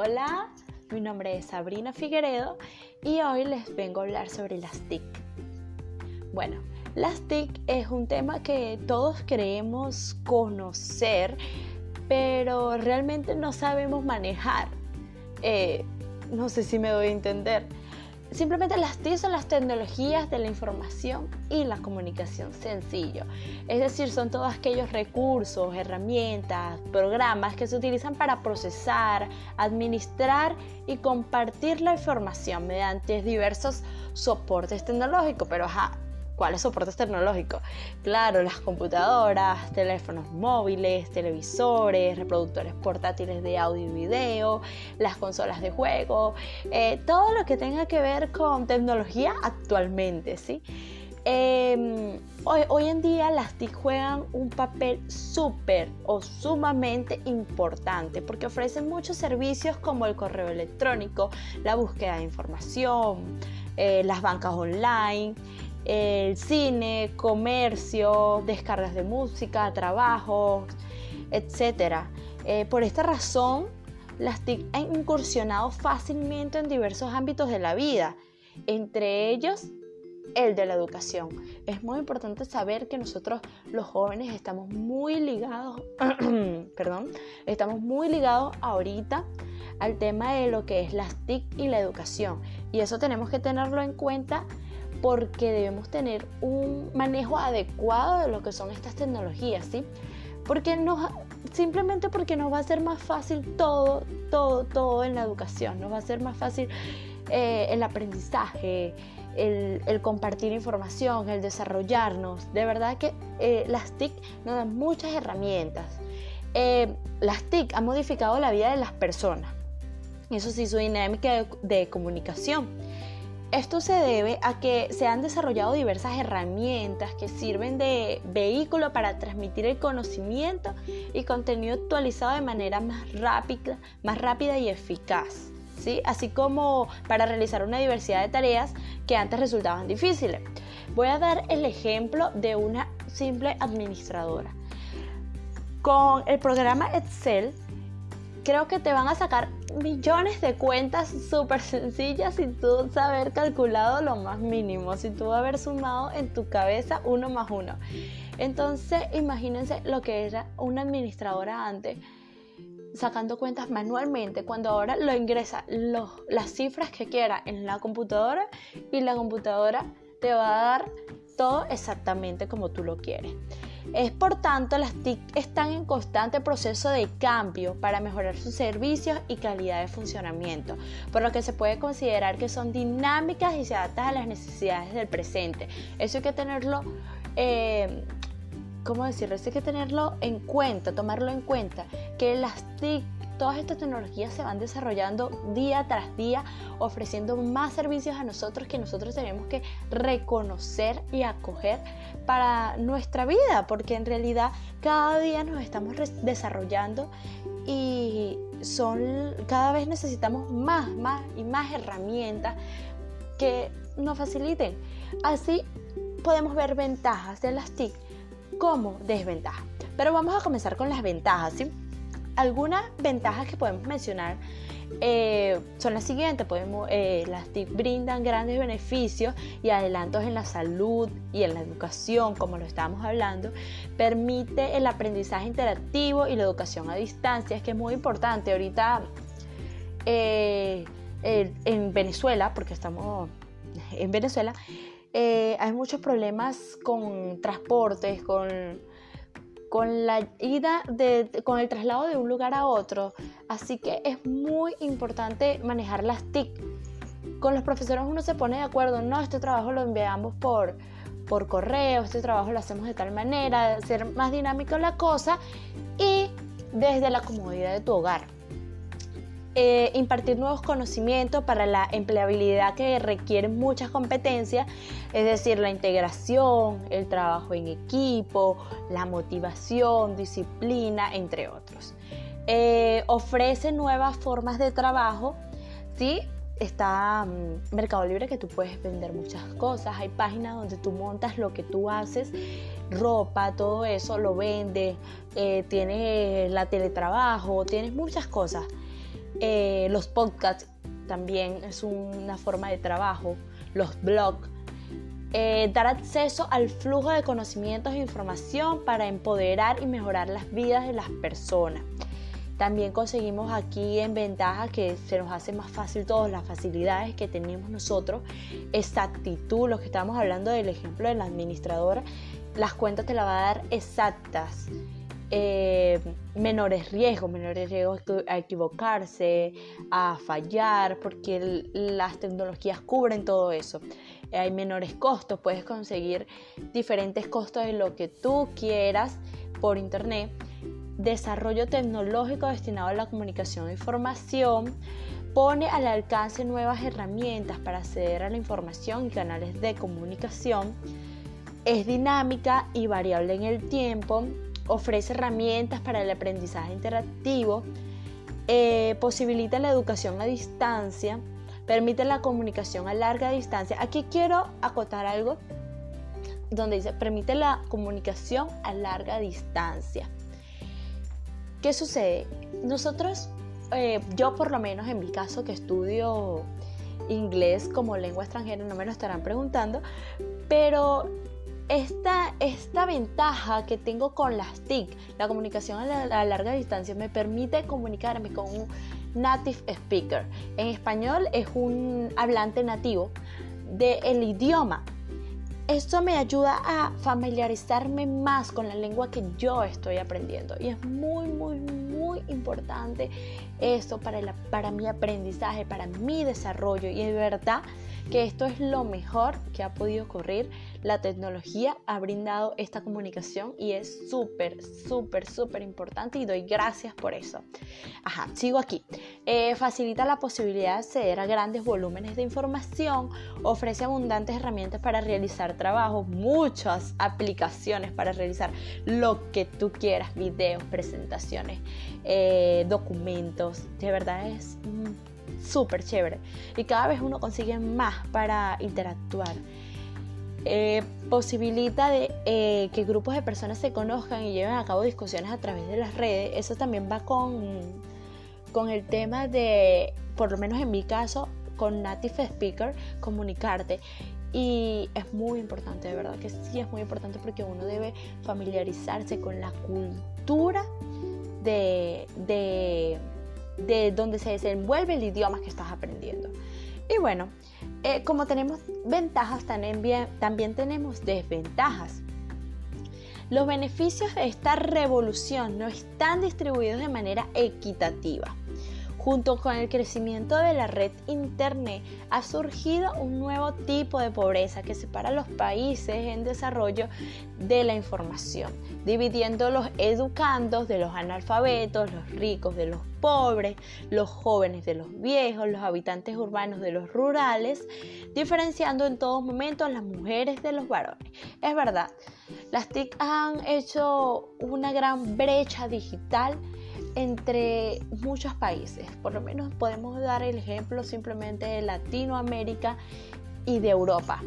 Hola, mi nombre es Sabrina Figueredo y hoy les vengo a hablar sobre las TIC. Bueno, las TIC es un tema que todos queremos conocer, pero realmente no sabemos manejar. Eh, no sé si me doy a entender. Simplemente las TIC son las tecnologías de la información y la comunicación sencillo. Es decir, son todos aquellos recursos, herramientas, programas que se utilizan para procesar, administrar y compartir la información mediante diversos soportes tecnológicos. Pero ajá, ¿Cuáles soportes tecnológicos? Claro, las computadoras, teléfonos móviles, televisores, reproductores portátiles de audio y video, las consolas de juego, eh, todo lo que tenga que ver con tecnología actualmente, ¿sí? Em, hoy, en día las TIC juegan un papel súper o sumamente importante porque ofrecen muchos servicios como el correo electrónico, la búsqueda de información, eh, las bancas online, el cine, comercio, descargas de música, trabajos, etc. Eh, por esta razón, las TIC han incursionado fácilmente en diversos ámbitos de la vida, entre ellos el de la educación. Es muy importante saber que nosotros los jóvenes estamos muy ligados, perdón, estamos muy ligados ahorita al tema de lo que es las TIC y la educación. Y eso tenemos que tenerlo en cuenta porque debemos tener un manejo adecuado de lo que son estas tecnologías, ¿sí? Porque nos, simplemente porque nos va a ser más fácil todo, todo, todo en la educación, nos va a ser más fácil eh, el aprendizaje, el, compartir información, el desarrollarnos. De verdad que eh, las TIC nos dan muchas herramientas. Eh, las TIC han modificado la vida de las personas. Eso sí, su dinámica de comunicación esto se debe a que se han desarrollado diversas herramientas que sirven de vehículo para transmitir el conocimiento y contenido actualizado de manera más rápida, más rápida y eficaz. ¿sí? Así como para realizar una diversidad de tareas que antes resultaban difíciles. Voy a dar el ejemplo de una simple administradora. Con el programa Excel creo que te van a sacar millones de cuentas súper sencillas sin tú saber calculado lo más mínimo, sin tú haber sumado en tu cabeza uno más uno. Entonces, imagínense lo que era una administradora antes sacando cuentas manualmente cuando ahora lo ingresa las cifras que quiera en la computadora y la computadora te va a dar todo exactamente como tú lo quieres. Es por tanto, las TIC están en constante proceso de cambio para mejorar sus servicios y calidad de funcionamiento, por lo que se puede considerar que son dinámicas y se adaptan a las necesidades del presente. Eso hay que tenerlo, eh, ¿cómo decirlo? Eso hay que tenerlo en cuenta, tomarlo en cuenta, que las TIC todas estas tecnologías se van desarrollando día tras día, ofreciendo más servicios a nosotros que nosotros tenemos que reconocer y acoger para nuestra vida, porque en realidad cada día nos estamos desarrollando y son cada vez necesitamos más, más y más herramientas que nos faciliten. Así podemos ver ventajas de las TIC como desventajas. Pero vamos a comenzar con las ventajas, ¿sí? Algunas ventajas que podemos mencionar eh, son las siguientes. Podemos, eh, las TIC brindan grandes beneficios y adelantos en la salud y en la educación, como lo estábamos hablando. Permite el aprendizaje interactivo y la educación a distancia, que es muy importante. Ahorita eh, en Venezuela, porque estamos en Venezuela, hay muchos problemas con transportes, con con la ida de, con el traslado de un lugar a otro. Así que es muy importante manejar las TIC. Con los profesores uno se pone de acuerdo, no, este trabajo lo enviamos por, por correo, este trabajo lo hacemos de tal manera, ser más dinámico la cosa y desde la comodidad de tu hogar. Eh, impartir nuevos conocimientos para la empleabilidad que requiere muchas competencias, es decir, la integración, el trabajo en equipo, la motivación, disciplina, entre otros. Eh, ofrece nuevas formas de trabajo, ¿sí? Está mm, Mercado Libre que tú puedes vender muchas cosas, hay páginas donde tú montas lo que tú haces, ropa, todo eso lo vendes, eh, tienes la teletrabajo, tienes muchas cosas. Eh, los podcasts también es una forma de trabajo, los blogs. Eh, dar acceso al flujo de conocimientos e información para empoderar y mejorar las vidas de las personas. También conseguimos aquí en ventaja que se nos hace más fácil todas las facilidades que tenemos nosotros, exactitud, lo que estamos hablando del ejemplo de la administradora, las cuentas te las va a dar exactas. Eh, menores riesgos, menores riesgos a equivocarse, a fallar, porque las tecnologías cubren todo eso. Hay menores costos, puedes conseguir diferentes costos de lo que tú quieras por internet. Desarrollo tecnológico destinado a la comunicación e información pone al alcance nuevas herramientas para acceder a la información y canales de comunicación. Es dinámica y variable en el tiempo, ofrece herramientas para el aprendizaje interactivo, eh, posibilita la educación a distancia, permite la comunicación a larga distancia. Aquí quiero acotar algo donde dice permite la comunicación a larga distancia. ¿Qué sucede? Nosotros, eh, yo por lo menos en mi caso que estudio inglés como lengua extranjera, no me lo estarán preguntando, pero esta, esta ventaja que tengo con las TIC, la comunicación a, larga distancia, me permite comunicarme con un native speaker. En español es un hablante nativo del idioma. Esto me ayuda a familiarizarme más con la lengua que yo estoy aprendiendo y es muy, muy, muy importante esto para, para mi aprendizaje, para mi desarrollo y es verdad que esto es lo mejor que ha podido ocurrir. La tecnología ha brindado esta comunicación y es súper, súper, súper importante y doy gracias por eso. Ajá, sigo aquí. Eh, facilita la posibilidad de acceder a grandes volúmenes de información, ofrece abundantes herramientas para realizar trabajos, muchas aplicaciones para realizar lo que tú quieras, videos, presentaciones, eh, documentos. De verdad es súper chévere. Y cada vez uno consigue más para interactuar. Eh, posibilita de, eh, que grupos de personas se conozcan y lleven a cabo discusiones a través de las redes. Eso también va con, con el tema de, por lo menos en mi caso, con Native Speaker, comunicarte. Y es muy importante, de verdad que sí es muy importante porque uno debe familiarizarse con la cultura de, de de donde se desenvuelve el idioma que estás aprendiendo. Y bueno, eh, como tenemos ventajas, también, también tenemos desventajas. Los beneficios de esta revolución no están distribuidos de manera equitativa. Junto con el crecimiento de la red Internet ha surgido un nuevo tipo de pobreza que separa a los países en desarrollo de la información, dividiendo los educandos de los analfabetos, los ricos de los pobres, los jóvenes de los viejos, los habitantes urbanos de los rurales, diferenciando en todo momento a las mujeres de los varones. Es verdad, las TIC han hecho una gran brecha digital entre muchos países. Por lo menos podemos dar el ejemplo simplemente de Latinoamérica y de Europa.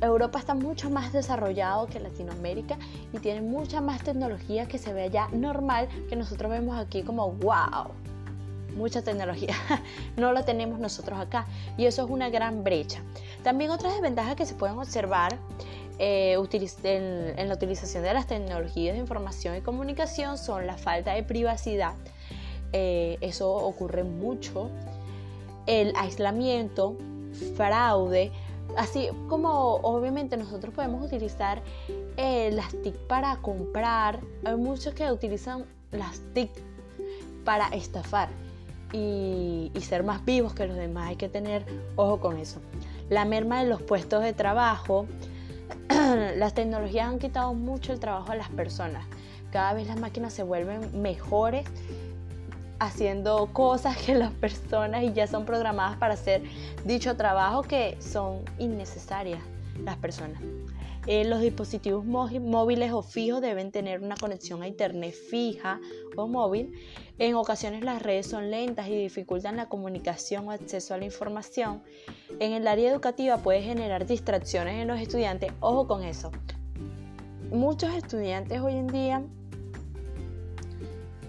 Europa está mucho más desarrollado que Latinoamérica y tiene mucha más tecnología que se ve allá normal que nosotros vemos aquí como wow. Mucha tecnología. no la tenemos nosotros acá y eso es una gran brecha. También otras desventajas que se pueden observar eh, en, la utilización de las tecnologías de información y comunicación son la falta de privacidad, eh, eso ocurre mucho, el aislamiento, fraude, así como obviamente nosotros podemos utilizar eh, las TIC para comprar, hay muchos que utilizan las TIC para estafar y, y ser más vivos que los demás, hay que tener ojo con eso. La merma de los puestos de trabajo, las tecnologías han quitado mucho el trabajo a las personas. Cada vez las máquinas se vuelven mejores haciendo cosas que las personas y ya son programadas para hacer dicho trabajo que son innecesarias las personas. Eh, los dispositivos móviles o fijos deben tener una conexión a internet fija o móvil. En ocasiones las redes son lentas y dificultan la comunicación o acceso a la información. En el área educativa puede generar distracciones en los estudiantes. Ojo con eso. Muchos estudiantes hoy en día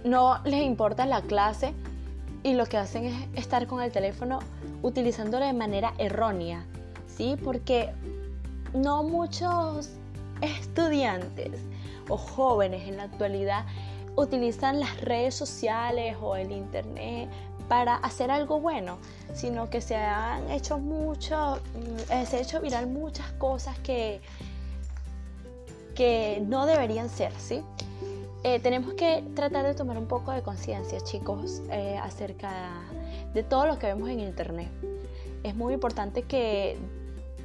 no les importa la clase y lo que hacen es estar con el teléfono utilizándolo de manera errónea, ¿sí? Porque no muchos estudiantes o jóvenes en la actualidad utilizan las redes sociales o el internet para hacer algo bueno, sino que se han hecho mucho, mm, eh, se ha hecho viral muchas cosas que, que no deberían ser, ¿sí? Eh, tenemos que tratar de tomar un poco de conciencia, chicos, eh, acerca de todo lo que vemos en Internet. Es muy importante que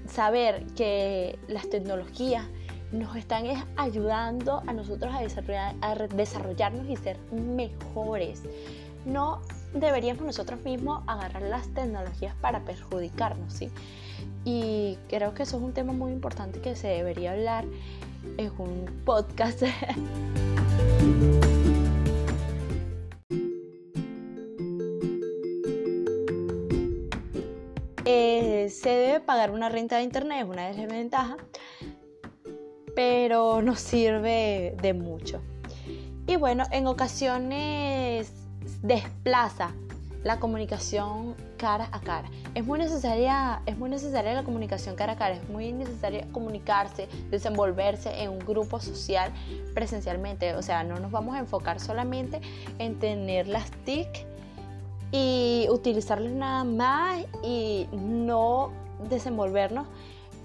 saber que las tecnologías nos están ayudando a nosotros a, desarrollar, a desarrollarnos y ser mejores. No deberíamos nosotros mismos agarrar las tecnologías para perjudicarnos, ¿sí? Y creo que eso es un tema muy importante que se debería hablar en un podcast. Eh, se debe pagar una renta de internet, es una desventaja, pero no sirve de mucho. Y bueno, en ocasiones desplaza la comunicación cara a cara. Es muy necesaria, es muy necesaria la comunicación cara a cara, es muy necesaria comunicarse, desenvolverse en un grupo social presencialmente. O sea, no nos vamos a enfocar solamente en tener las TIC y utilizarlas nada más y no desenvolvernos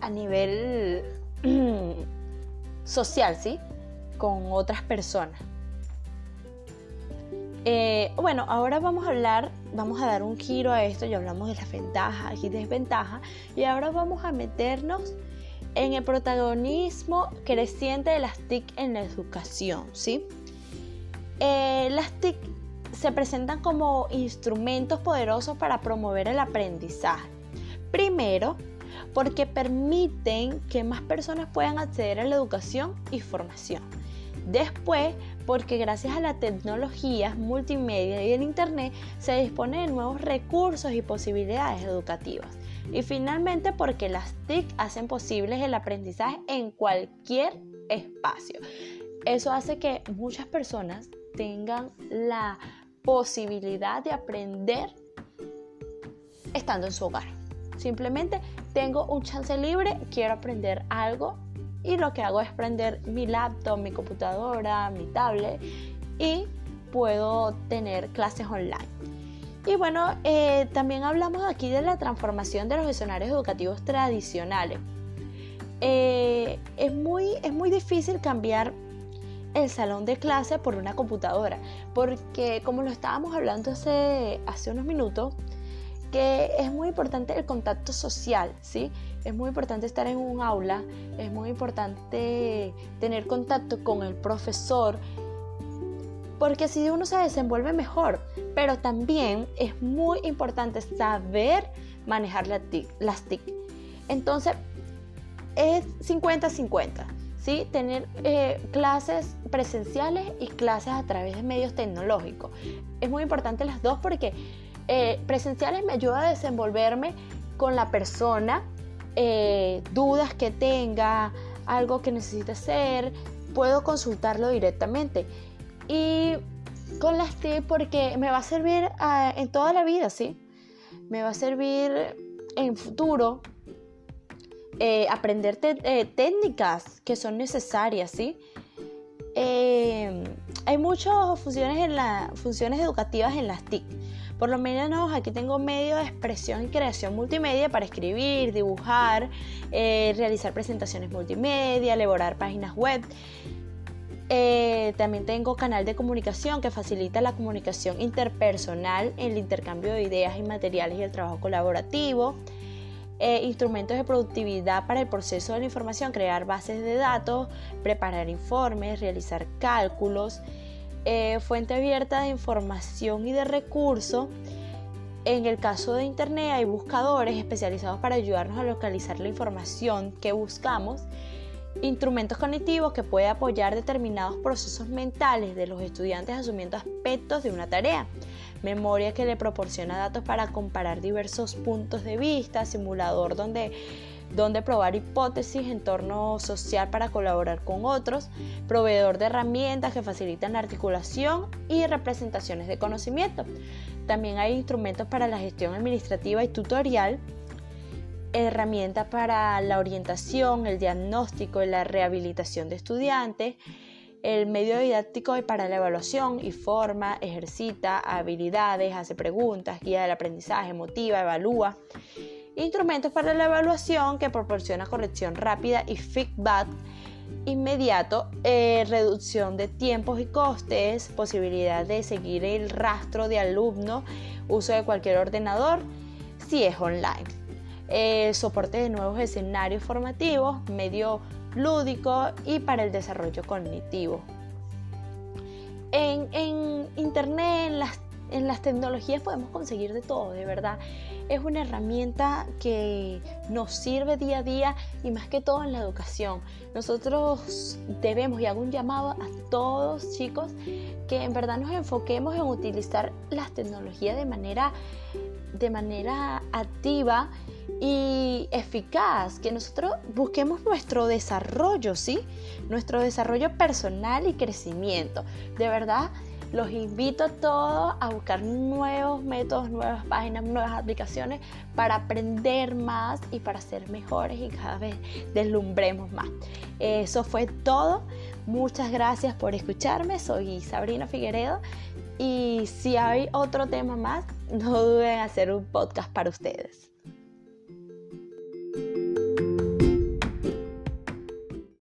a nivel social, ¿sí? Con otras personas. Eh, bueno, ahora vamos a hablar, vamos a dar un giro a esto, ya hablamos de las ventajas y desventajas, y ahora vamos a meternos en el protagonismo creciente de las TIC en la educación, ¿sí? Eh, las TIC se presentan como instrumentos poderosos para promover el aprendizaje. Primero, porque permiten que más personas puedan acceder a la educación y formación. Después, porque gracias a la tecnología multimedia y el Internet se dispone de nuevos recursos y posibilidades educativas. Y finalmente, porque las TIC hacen posibles el aprendizaje en cualquier espacio. Eso hace que muchas personas tengan la posibilidad de aprender estando en su hogar. Simplemente tengo un chance libre, quiero aprender algo y lo que hago es prender mi laptop, mi computadora, mi tablet y puedo tener clases online. Y bueno, eh, también hablamos aquí de la transformación de los escenarios educativos tradicionales. Eh, es, muy, es muy difícil cambiar el salón de clase por una computadora, porque como lo estábamos hablando hace, hace unos minutos, que es muy importante el contacto social, ¿sí? Es muy importante estar en un aula, es muy importante tener contacto con el profesor, porque así uno se desenvuelve mejor, pero también es muy importante saber manejar las TIC. Entonces, es 50-50, ¿sí? Tener eh, clases presenciales y clases a través de medios tecnológicos. Es muy importante las dos porque eh, presenciales me ayuda a desenvolverme con la persona, eh, dudas que tenga, algo que necesite hacer, puedo consultarlo directamente. Y con las TIC porque me va a servir ah, en toda la vida, ¿sí? Me va a servir en futuro eh, aprender técnicas que son necesarias, ¿sí? hay muchas funciones, en la, funciones educativas en las TIC. Por lo menos aquí tengo medio de expresión y creación multimedia para escribir, dibujar, eh, realizar presentaciones multimedia, elaborar páginas web. Eh, también tengo canal de comunicación que facilita la comunicación interpersonal, el intercambio de ideas y materiales y el trabajo colaborativo. Eh, instrumentos de productividad para el proceso de la información, crear bases de datos, preparar informes, realizar cálculos, eh, fuente abierta de información y de recursos. En el caso de Internet hay buscadores especializados para ayudarnos a localizar la información que buscamos, instrumentos cognitivos que pueden apoyar determinados procesos mentales de los estudiantes asumiendo aspectos de una tarea, memoria que le proporciona datos para comparar diversos puntos de vista, simulador donde donde probar hipótesis, entorno social para colaborar con otros, proveedor de herramientas que facilitan la articulación y representaciones de conocimiento. También hay instrumentos para la gestión administrativa y tutorial, herramientas para la orientación, el diagnóstico y la rehabilitación de estudiantes, el medio didáctico para la evaluación y forma, ejercita habilidades, hace preguntas, guía del aprendizaje, motiva, evalúa. Instrumentos para la evaluación que proporciona corrección rápida y feedback inmediato, eh, reducción de tiempos y costes, posibilidad de seguir el rastro de alumno, uso de cualquier ordenador si es online. Eh, soporte de nuevos escenarios formativos, medio lúdico y para el desarrollo cognitivo. En, Internet, en las, en las tecnologías podemos conseguir de todo, de verdad. Es una herramienta que nos sirve día a día y más que todo en la educación. Nosotros debemos, y hago un llamado a todos chicos, que en verdad nos enfoquemos en utilizar las tecnologías de manera, de manera activa y eficaz, que nosotros busquemos nuestro desarrollo, ¿sí? Nuestro desarrollo personal y crecimiento. De verdad, los invito a todos a buscar nuevos métodos, nuevas páginas, nuevas aplicaciones para aprender más y para ser mejores y cada vez deslumbremos más. Eso fue todo. Muchas gracias por escucharme. Soy Sabrina Figueredo y si hay otro tema más, no duden en hacer un podcast para ustedes.